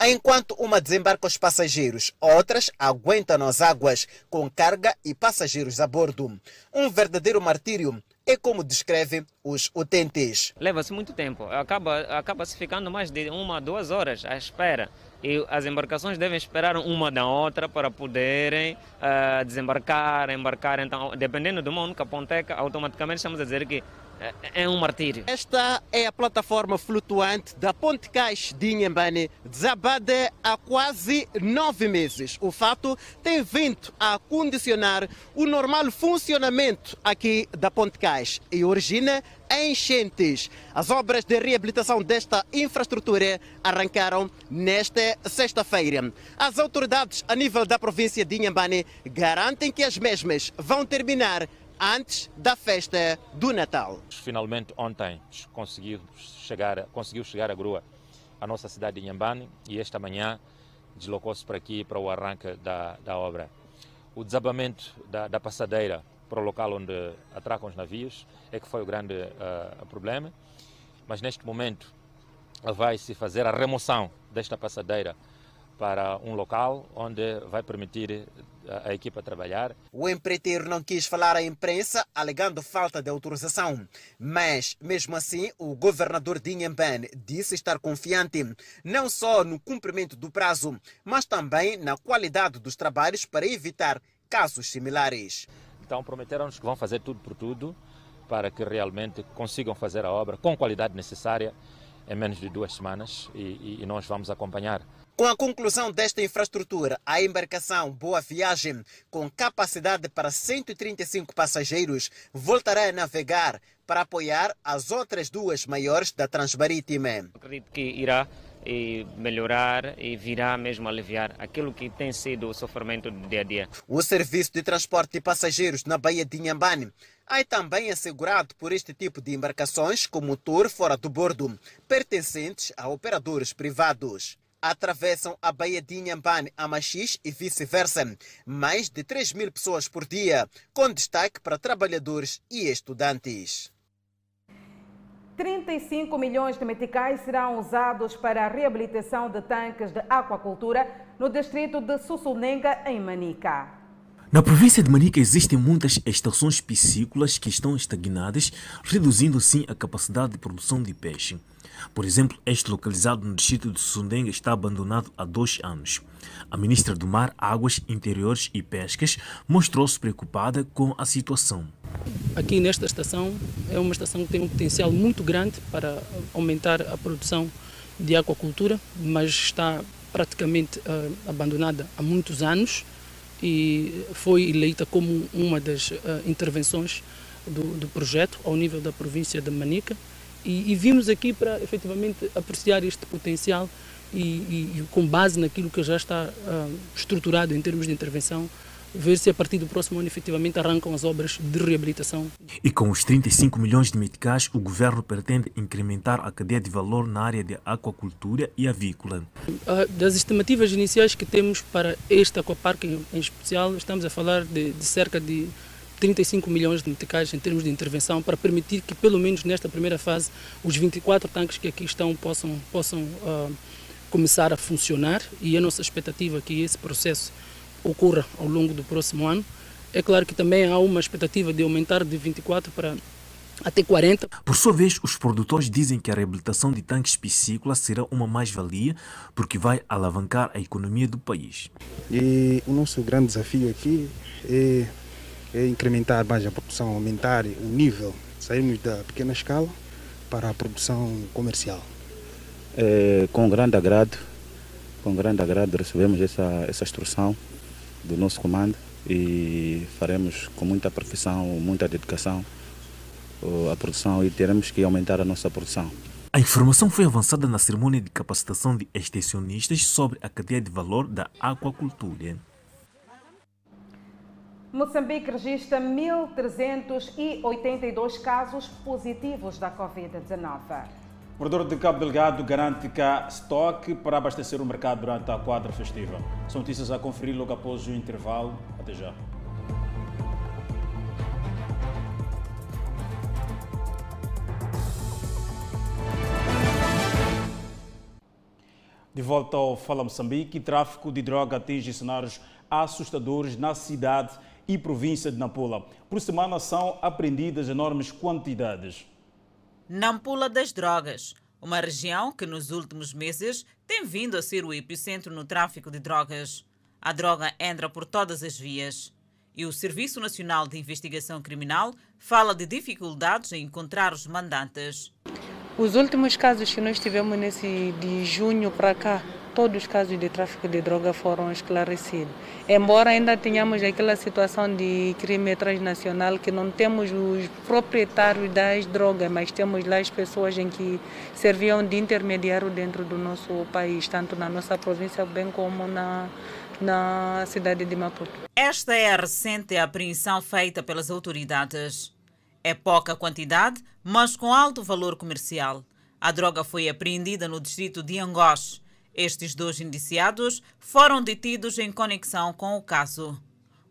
Enquanto uma desembarca os passageiros, outras aguentam nas águas com carga e passageiros a bordo. Um verdadeiro martírio é como descrevem os utentes. Leva-se muito tempo, acaba, acaba se ficando mais de uma, duas horas à espera. E as embarcações devem esperar uma da outra para poderem uh, desembarcar, embarcar. Então, dependendo de uma única ponteca, automaticamente estamos a dizer que é, é um martírio. Esta é a plataforma flutuante da Ponte Cais de Inhambane, desabada há quase nove meses. O fato tem vindo a condicionar o normal funcionamento aqui da Ponte Cais e origina enchentes. As obras de reabilitação desta infraestrutura arrancaram nesta sexta-feira. As autoridades a nível da província de Inhambane garantem que as mesmas vão terminar antes da festa do Natal. Finalmente ontem conseguiu chegar, conseguiu chegar a grua à nossa cidade de Inhambane e esta manhã deslocou-se para aqui para o arranque da, da obra. O desabamento da, da, passadeira para o local onde atracam os navios é que foi o grande uh, problema, mas neste momento vai-se fazer a remoção desta passadeira para um local onde vai permitir a, a equipa trabalhar. O empreiteiro não quis falar à imprensa, alegando falta de autorização. Mas, mesmo assim, o governador de Inhambane disse estar confiante não só no cumprimento do prazo, mas também na qualidade dos trabalhos para evitar casos similares. Então, prometeram-nos que vão fazer tudo por tudo para que realmente consigam fazer a obra com qualidade necessária em menos de duas semanas e, e, e nós vamos acompanhar com a conclusão desta infraestrutura, a embarcação Boa Viagem, com capacidade para 135 passageiros, voltará a navegar para apoiar as outras duas maiores da Transmarítima. Acredito que irá e melhorar e virá mesmo aliviar aquilo que tem sido o sofrimento do dia a dia. O serviço de transporte de passageiros na Baía de Inhambane é também assegurado por este tipo de embarcações com motor fora do bordo, pertencentes a operadores privados atravessam a Baía de Inhambane a Machis e vice-versa. Mais de 3 mil pessoas por dia, com destaque para trabalhadores e estudantes. 35 milhões de meticais serão usados para a reabilitação de tanques de aquacultura no distrito de Sussunenga, em Manica. Na província de Manica existem muitas estações piscícolas que estão estagnadas, reduzindo assim a capacidade de produção de peixe. Por exemplo, este localizado no distrito de Sundenga está abandonado há dois anos. A ministra do Mar, Águas Interiores e Pescas mostrou-se preocupada com a situação. Aqui nesta estação é uma estação que tem um potencial muito grande para aumentar a produção de aquacultura, mas está praticamente uh, abandonada há muitos anos e foi eleita como uma das uh, intervenções do, do projeto ao nível da província de Manica. E, e vimos aqui para efetivamente apreciar este potencial e, e, e, com base naquilo que já está uh, estruturado em termos de intervenção, ver se a partir do próximo ano efetivamente arrancam as obras de reabilitação. E com os 35 milhões de meticais, o governo pretende incrementar a cadeia de valor na área de aquacultura e avícola. Uh, das estimativas iniciais que temos para este aquaparque em, em especial, estamos a falar de, de cerca de 35 milhões de meticais em termos de intervenção para permitir que, pelo menos nesta primeira fase, os 24 tanques que aqui estão possam, possam uh, começar a funcionar e a nossa expectativa é que esse processo ocorra ao longo do próximo ano. É claro que também há uma expectativa de aumentar de 24 para até 40. Por sua vez, os produtores dizem que a reabilitação de tanques piscícolas será uma mais-valia porque vai alavancar a economia do país. E o nosso grande desafio aqui é é incrementar mais a produção, aumentar o nível, sairmos da pequena escala para a produção comercial. É, com grande agrado, com grande agrado recebemos essa, essa instrução do nosso comando e faremos com muita profissão, muita dedicação a produção e teremos que aumentar a nossa produção. A informação foi avançada na cerimônia de capacitação de extensionistas sobre a cadeia de valor da aquacultura. Moçambique registra 1.382 casos positivos da Covid-19. O morador de Cabo Delgado garante há estoque para abastecer o mercado durante a quadra festiva. São notícias a conferir logo após o intervalo. Até já. De volta ao Fala Moçambique, tráfico de droga atinge cenários assustadores na cidade e província de Nampula. Por semana são apreendidas enormes quantidades. Nampula das Drogas, uma região que nos últimos meses tem vindo a ser o epicentro no tráfico de drogas. A droga entra por todas as vias. E o Serviço Nacional de Investigação Criminal fala de dificuldades em encontrar os mandantes. Os últimos casos que nós tivemos nesse de junho para cá todos os casos de tráfico de droga foram esclarecidos. Embora ainda tenhamos aquela situação de crime transnacional que não temos os proprietários das drogas, mas temos lá as pessoas em que serviam de intermediário dentro do nosso país, tanto na nossa província bem como na na cidade de Maputo. Esta é a recente apreensão feita pelas autoridades. É pouca quantidade, mas com alto valor comercial. A droga foi apreendida no distrito de Angós, estes dois indiciados foram detidos em conexão com o caso.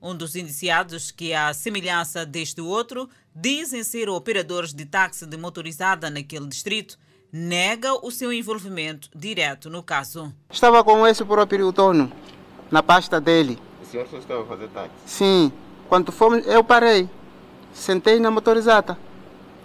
Um dos indiciados, que, à semelhança deste outro, dizem ser operadores de táxi de motorizada naquele distrito, nega o seu envolvimento direto no caso. Estava com esse próprio dono, na pasta dele. O senhor só estava a fazer táxi? Sim. Quando fomos, eu parei. Sentei na motorizada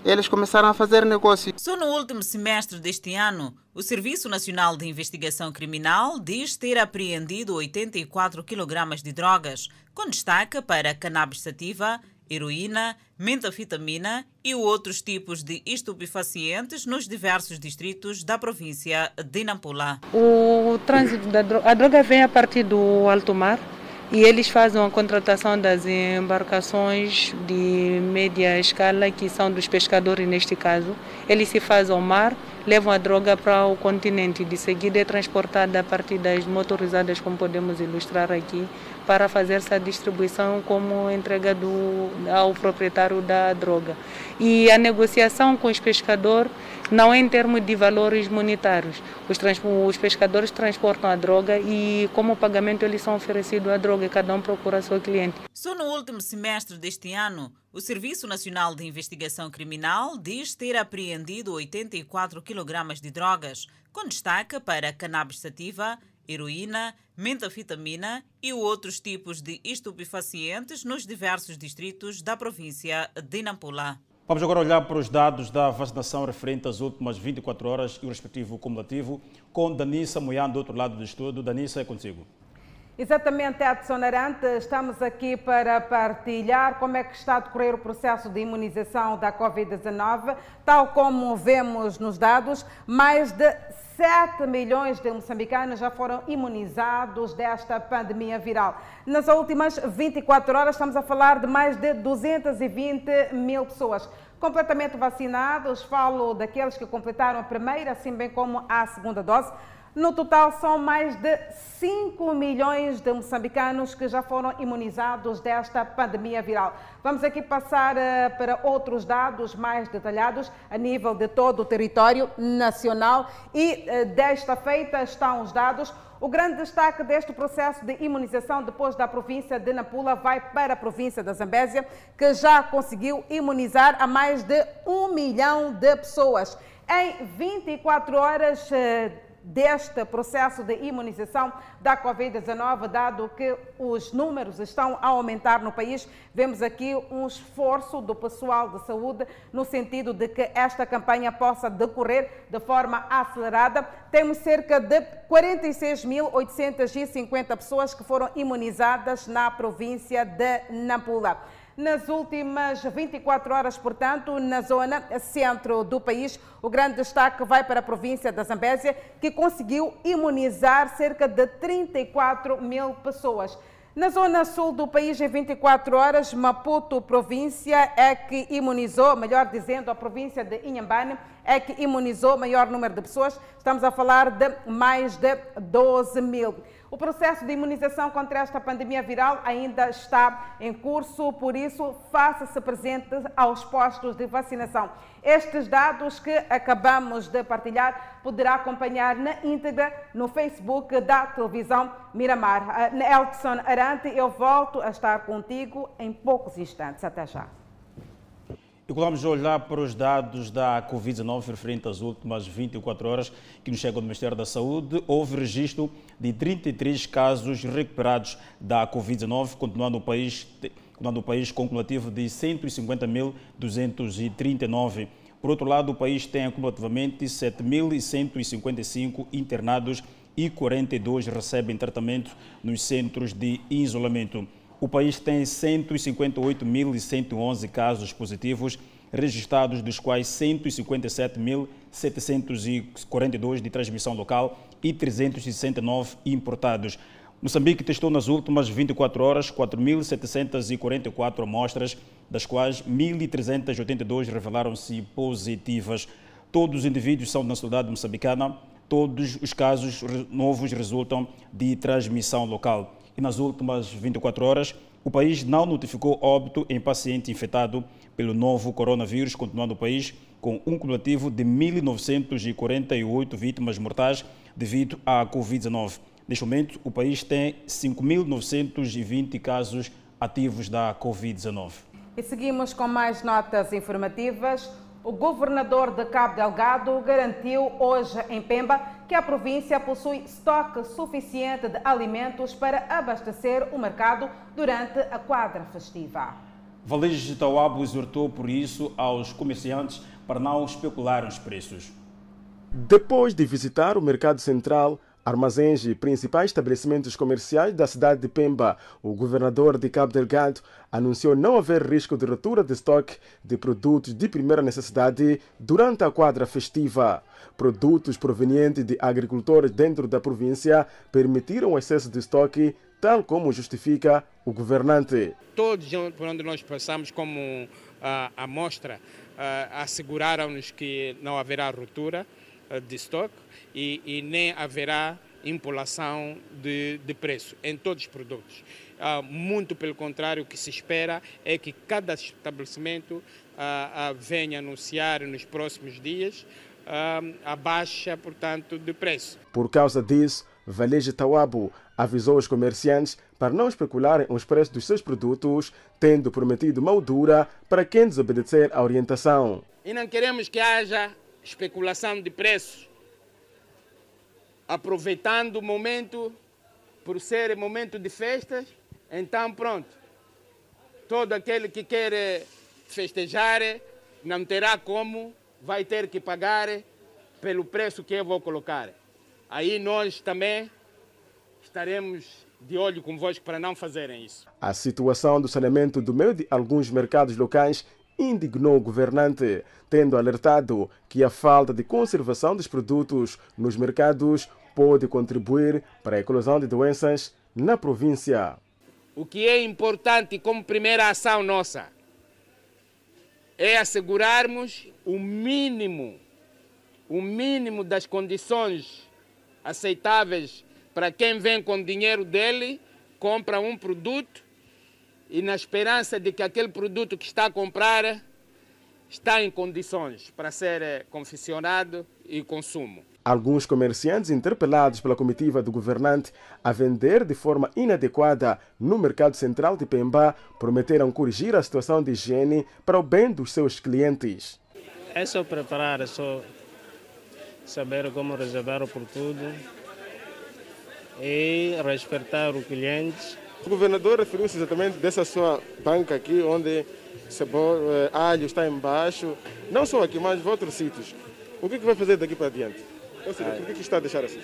eles começaram a fazer negócio. Só no último semestre deste ano, o Serviço Nacional de Investigação Criminal diz ter apreendido 84 kg de drogas, com destaque para cannabis sativa, heroína, metafetamina e outros tipos de estupefacientes nos diversos distritos da província de Nampula. O trânsito da droga, a droga vem a partir do alto mar e eles fazem a contratação das embarcações de média escala, que são dos pescadores neste caso. Eles se fazem ao mar, levam a droga para o continente. De seguida é transportada a partir das motorizadas, como podemos ilustrar aqui, para fazer essa distribuição como entrega do, ao proprietário da droga. E a negociação com os pescadores não em termos de valores monetários. Os, os, pescadores transportam a droga e, como pagamento, eles são oferecidos a droga e cada um procura seu cliente. Só no último semestre deste ano, o Serviço Nacional de Investigação Criminal diz ter apreendido 84 kg de drogas, com destaque para cannabis sativa, heroína, metafetamina e outros tipos de estupefacientes nos diversos distritos da província de Nampula. Vamos agora olhar para os dados da vacinação referente às últimas 24 horas e o respectivo cumulativo, com Danissa Moian do outro lado do estudo. Danissa, é consigo. Exatamente, Edson Arante. Estamos aqui para partilhar como é que está a decorrer o processo de imunização da Covid-19. Tal como vemos nos dados, mais de 7 milhões de moçambicanos já foram imunizados desta pandemia viral. Nas últimas 24 horas, estamos a falar de mais de 220 mil pessoas completamente vacinados. Falo daqueles que completaram a primeira, assim bem como a segunda dose. No total, são mais de 5 milhões de moçambicanos que já foram imunizados desta pandemia viral. Vamos aqui passar uh, para outros dados mais detalhados a nível de todo o território nacional. E uh, desta feita estão os dados. O grande destaque deste processo de imunização depois da província de Nampula vai para a província da Zambésia, que já conseguiu imunizar a mais de um milhão de pessoas. Em 24 horas, uh, deste processo de imunização da Covid-19, dado que os números estão a aumentar no país. Vemos aqui um esforço do pessoal de saúde no sentido de que esta campanha possa decorrer de forma acelerada. Temos cerca de 46.850 pessoas que foram imunizadas na província de Nampula nas últimas 24 horas, portanto, na zona centro do país. O grande destaque vai para a província da Zambésia, que conseguiu imunizar cerca de 34 mil pessoas. Na zona sul do país, em 24 horas, Maputo, província, é que imunizou, melhor dizendo, a província de Inhambane, é que imunizou o maior número de pessoas. Estamos a falar de mais de 12 mil. O processo de imunização contra esta pandemia viral ainda está em curso, por isso, faça-se presente aos postos de vacinação. Estes dados que acabamos de partilhar poderá acompanhar na íntegra no Facebook da televisão Miramar. Elton Arante, eu volto a estar contigo em poucos instantes. Até já. E vamos olhar para os dados da Covid-19 referente às últimas 24 horas que nos chegam do Ministério da Saúde. Houve registro de 33 casos recuperados da Covid-19, continuando o país, continuando o país com um cumulativo de 150.239. Por outro lado, o país tem acumulativamente 7.155 internados e 42 recebem tratamento nos centros de isolamento. O país tem 158.111 casos positivos registrados, dos quais 157.742 de transmissão local e 369 importados. Moçambique testou nas últimas 24 horas 4.744 amostras, das quais 1.382 revelaram-se positivas. Todos os indivíduos são da nacionalidade moçambicana, todos os casos novos resultam de transmissão local e nas últimas 24 horas o país não notificou óbito em paciente infectado pelo novo coronavírus, continuando o país com um cumulativo de 1.948 vítimas mortais devido à Covid-19. Neste momento, o país tem 5.920 casos ativos da Covid-19. E seguimos com mais notas informativas. O governador de Cabo Delgado garantiu hoje em Pemba que a província possui estoque suficiente de alimentos para abastecer o mercado durante a quadra festiva. Valês Tauabo exortou por isso aos comerciantes para não especularem os preços. Depois de visitar o mercado central, armazéns e principais estabelecimentos comerciais da cidade de Pemba, o governador de Cabo Delgado anunciou não haver risco de ruptura de estoque de produtos de primeira necessidade durante a quadra festiva. Produtos provenientes de agricultores dentro da província permitiram o excesso de estoque, tal como justifica o governante. Todos por onde nós passamos como uh, amostra uh, asseguraram-nos que não haverá ruptura de estoque e, e nem haverá impulação de, de preço em todos os produtos. Uh, muito pelo contrário, o que se espera é que cada estabelecimento uh, uh, venha anunciar nos próximos dias a baixa, portanto, de preço. Por causa disso, Valeje Tawabo avisou os comerciantes para não especularem os preços dos seus produtos, tendo prometido moldura para quem desobedecer à orientação. E não queremos que haja especulação de preços, aproveitando o momento, por ser momento de festas, então pronto. Todo aquele que quer festejar não terá como, vai ter que pagar pelo preço que eu vou colocar. Aí nós também estaremos de olho convosco para não fazerem isso. A situação do saneamento do meio de alguns mercados locais indignou o governante, tendo alertado que a falta de conservação dos produtos nos mercados pode contribuir para a eclosão de doenças na província. O que é importante como primeira ação nossa é assegurarmos o mínimo, o mínimo das condições aceitáveis para quem vem com o dinheiro dele, compra um produto e na esperança de que aquele produto que está a comprar está em condições para ser confeccionado e consumo. Alguns comerciantes interpelados pela comitiva do governante a vender de forma inadequada no mercado central de Pemba prometeram corrigir a situação de higiene para o bem dos seus clientes. É só preparar, é só saber como reservar por tudo e respeitar o cliente. O governador referiu-se exatamente dessa sua banca aqui, onde cebola, alho está embaixo, não só aqui, mas em outros sítios. O que, que vai fazer daqui para adiante? Ou seja, por que está a deixar assim?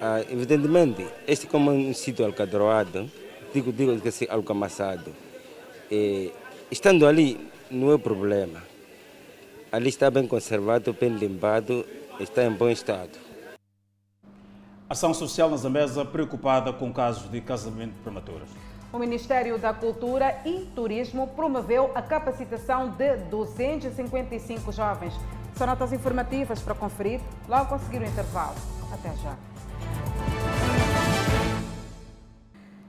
Ah, evidentemente, este como um sítio alcadroado, digo, digo que assim, alcamaçado, e, estando ali não é problema. Ali está bem conservado, bem limpado, está em bom estado. Ação social na Zambesa preocupada com casos de casamento prematuro. O Ministério da Cultura e Turismo promoveu a capacitação de 255 jovens. São notas informativas para conferir logo conseguir o intervalo. Até já.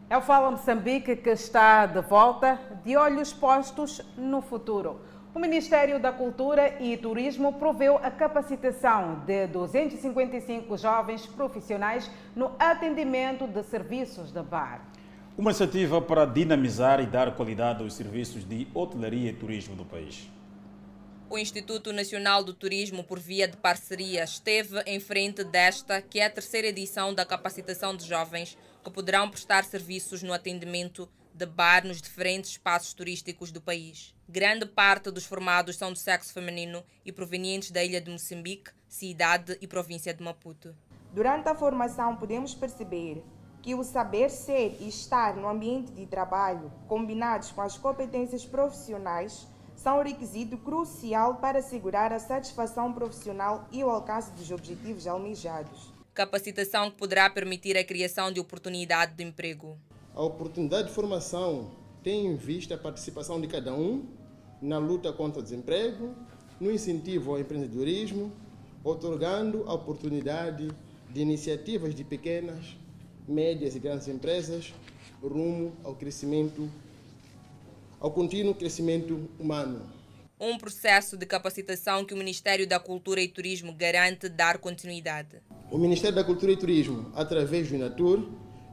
É o Fala Moçambique que está de volta, de olhos postos no futuro. O Ministério da Cultura e Turismo proveu a capacitação de 255 jovens profissionais no atendimento de serviços de bar. Uma iniciativa para dinamizar e dar qualidade aos serviços de hotelaria e turismo do país. O Instituto Nacional do Turismo, por via de parceria, esteve em frente desta, que é a terceira edição da capacitação de jovens que poderão prestar serviços no atendimento de bar nos diferentes espaços turísticos do país. Grande parte dos formados são do sexo feminino e provenientes da ilha de Moçambique, cidade e província de Maputo. Durante a formação, podemos perceber que o saber ser e estar no ambiente de trabalho, combinados com as competências profissionais, são um requisito crucial para assegurar a satisfação profissional e o alcance dos objetivos almejados. Capacitação que poderá permitir a criação de oportunidade de emprego. A oportunidade de formação tem em vista a participação de cada um na luta contra o desemprego, no incentivo ao empreendedorismo, otorgando a oportunidade de iniciativas de pequenas, médias e grandes empresas rumo ao crescimento, ao contínuo crescimento humano. Um processo de capacitação que o Ministério da Cultura e Turismo garante dar continuidade. O Ministério da Cultura e Turismo, através do Inatur,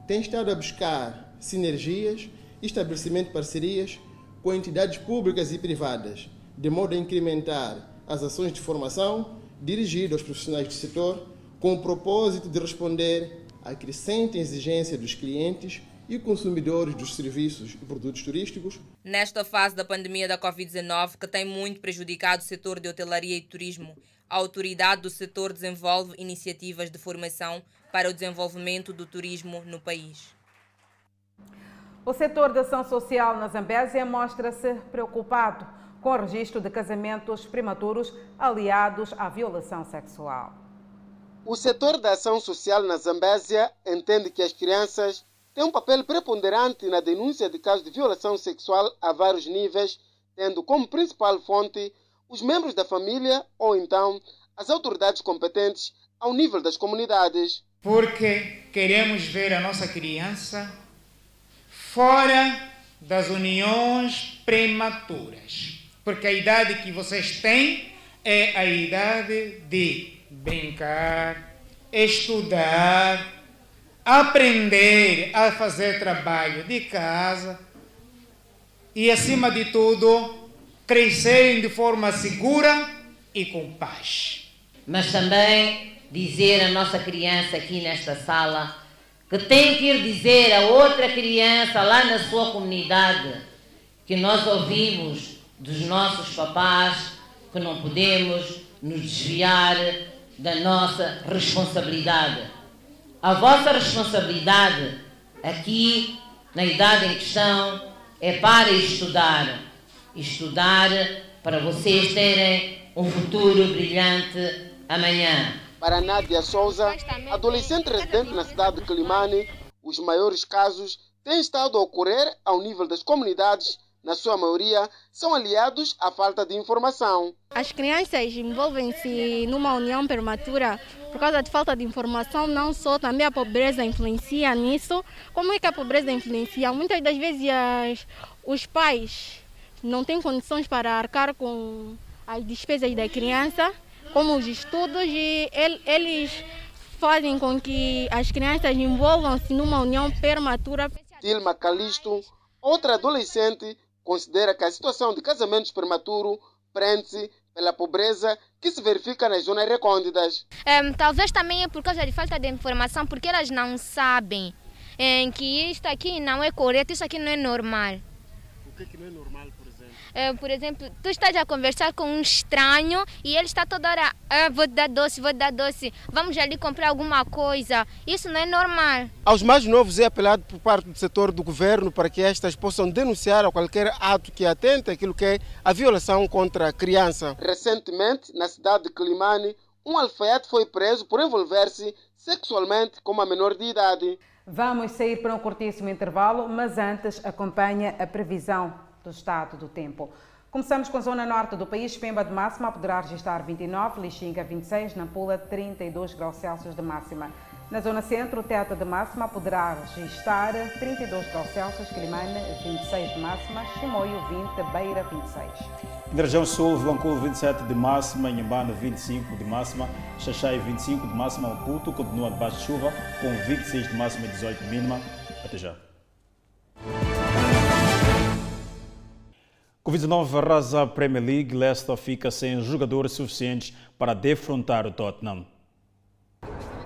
tem estado a buscar sinergias e estabelecimento de parcerias com entidades públicas e privadas, de modo a incrementar as ações de formação dirigidas aos profissionais do setor, com o propósito de responder à crescente exigência dos clientes e consumidores dos serviços e produtos turísticos. Nesta fase da pandemia da Covid-19, que tem muito prejudicado o setor de hotelaria e turismo, a autoridade do setor desenvolve iniciativas de formação para o desenvolvimento do turismo no país. O setor da ação social na Zambésia mostra-se preocupado com o registro de casamentos prematuros aliados à violação sexual. O setor da ação social na Zambésia entende que as crianças têm um papel preponderante na denúncia de casos de violação sexual a vários níveis, tendo como principal fonte os membros da família ou então as autoridades competentes ao nível das comunidades. Porque queremos ver a nossa criança fora das uniões prematuras. Porque a idade que vocês têm é a idade de brincar, estudar, aprender a fazer trabalho de casa e, acima de tudo, crescerem de forma segura e com paz. Mas também dizer à nossa criança aqui nesta sala que tem que ir dizer a outra criança lá na sua comunidade que nós ouvimos dos nossos papás que não podemos nos desviar da nossa responsabilidade. A vossa responsabilidade aqui, na idade em questão, é para estudar. Estudar para vocês terem um futuro brilhante amanhã. Para Nádia Souza, adolescente residente na cidade de Climane, os maiores casos têm estado a ocorrer ao nível das comunidades, na sua maioria, são aliados à falta de informação. As crianças envolvem-se numa união prematura por causa de falta de informação, não só também a pobreza influencia nisso. Como é que a pobreza influencia? Muitas das vezes as, os pais não têm condições para arcar com as despesas da criança como os estudos, e eles fazem com que as crianças envolvam-se numa união prematura. Dilma Calisto, outra adolescente, considera que a situação de casamentos prematuros prende-se pela pobreza que se verifica nas zonas recônditas. Um, talvez também é por causa de falta de informação, porque elas não sabem em que isto aqui não é correto, isso aqui não é normal. O que, é que não é normal, por Uh, por exemplo, tu estás a conversar com um estranho e ele está toda hora, ah, vou te dar doce, vou te dar doce, vamos ali comprar alguma coisa. Isso não é normal. Aos mais novos é apelado por parte do setor do governo para que estas possam denunciar qualquer ato que atente aquilo que é a violação contra a criança. Recentemente, na cidade de Climane, um alfaiate foi preso por envolver-se sexualmente com uma menor de idade. Vamos sair para um curtíssimo intervalo, mas antes acompanha a previsão do estado do tempo. Começamos com a zona norte do país. Pemba de máxima poderá registrar 29, Lixinga 26, Nampula 32 graus Celsius de máxima. Na zona centro, o teto de máxima poderá registrar 32 graus Celsius, Quilimane 26 de máxima, Chimoio 20, Beira 26. Na região sul, Vilanculo 27 de máxima, Inhambane 25 de máxima, Xaxai 25 de máxima, Maputo continua debaixo de chuva com 26 de máxima e 18 de mínima. Até já. Covid-19 arrasa a Premier League, Leicester fica sem jogadores suficientes para defrontar o Tottenham.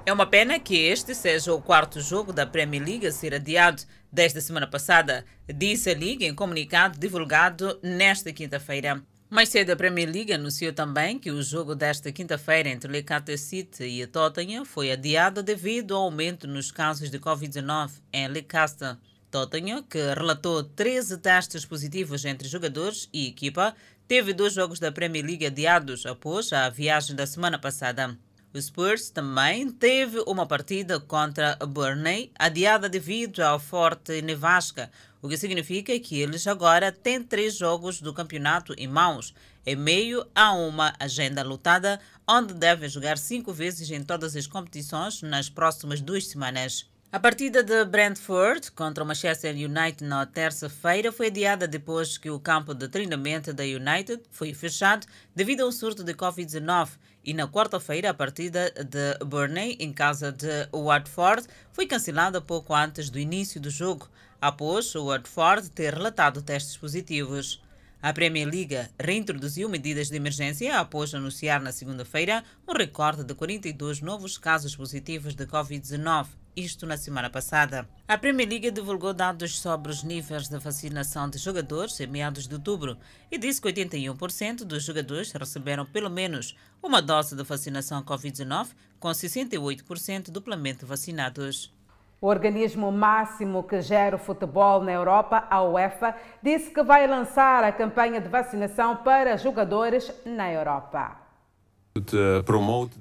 É uma pena que este seja o quarto jogo da Premier League a ser adiado desde a semana passada, disse a Liga em comunicado divulgado nesta quinta-feira. Mais cedo, a Premier League anunciou também que o jogo desta quinta-feira entre Leicester City e Tottenham foi adiado devido ao aumento nos casos de Covid-19 em Leicester. Tottenham, que relatou 13 testes positivos entre jogadores e equipa, teve dois jogos da Premier League adiados após a viagem da semana passada. O Spurs também teve uma partida contra Burnley adiada devido ao forte nevasca, o que significa que eles agora têm três jogos do campeonato em mãos, em meio a uma agenda lutada, onde devem jogar cinco vezes em todas as competições nas próximas duas semanas. A partida de Brentford contra o Manchester United na terça-feira foi adiada depois que o campo de treinamento da United foi fechado devido ao surto de Covid-19 e na quarta-feira a partida de Burnley em casa de Watford foi cancelada pouco antes do início do jogo, após o Watford ter relatado testes positivos. A Premier League reintroduziu medidas de emergência após anunciar na segunda-feira um recorde de 42 novos casos positivos de Covid-19 isto na semana passada. A Premier League divulgou dados sobre os níveis de vacinação de jogadores em meados de outubro e disse que 81% dos jogadores receberam pelo menos uma dose de vacinação Covid-19, com 68% duplamente vacinados. O organismo máximo que gera o futebol na Europa, a UEFA, disse que vai lançar a campanha de vacinação para jogadores na Europa.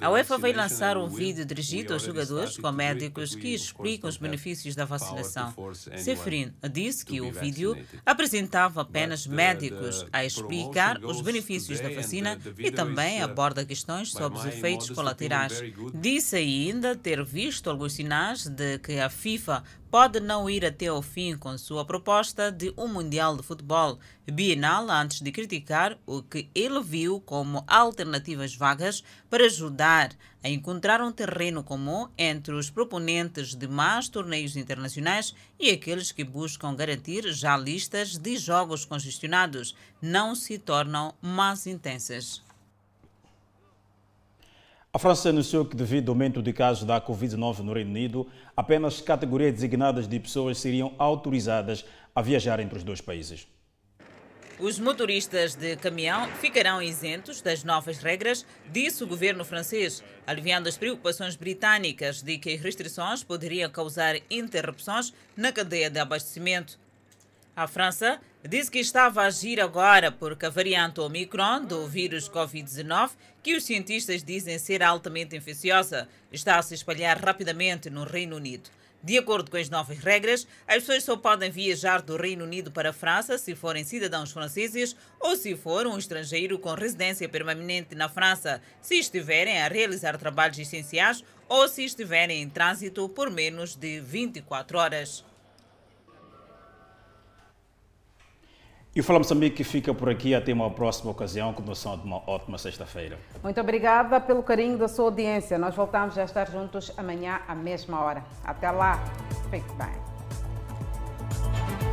A UEFA vai lançar um vídeo dirigido aos jogadores com médicos que explicam os benefícios da vacinação. Seferin disse que o vídeo apresentava apenas médicos a explicar os benefícios da vacina e também aborda questões sobre os efeitos colaterais. Disse ainda ter visto alguns sinais de que a FIFA pode não ir até o fim com sua proposta de um Mundial de Futebol bienal antes de criticar o que ele viu como alternativas vagas para ajudar a encontrar um terreno comum entre os proponentes de mais torneios internacionais e aqueles que buscam garantir já listas de jogos congestionados não se tornam mais intensas. A França anunciou que, devido ao aumento de casos da Covid-19 no Reino Unido, apenas categorias designadas de pessoas seriam autorizadas a viajar entre os dois países. Os motoristas de caminhão ficarão isentos das novas regras, disse o governo francês, aliviando as preocupações britânicas de que as restrições poderiam causar interrupções na cadeia de abastecimento. A França disse que estava a agir agora porque a variante Omicron do vírus Covid-19, que os cientistas dizem ser altamente infecciosa, está a se espalhar rapidamente no Reino Unido. De acordo com as novas regras, as pessoas só podem viajar do Reino Unido para a França se forem cidadãos franceses ou se for um estrangeiro com residência permanente na França, se estiverem a realizar trabalhos essenciais ou se estiverem em trânsito por menos de 24 horas. E o Fala Moçambique fica por aqui. Até uma próxima ocasião. Começam de uma ótima sexta-feira. Muito obrigada pelo carinho da sua audiência. Nós voltamos a estar juntos amanhã à mesma hora. Até lá. Fique bem.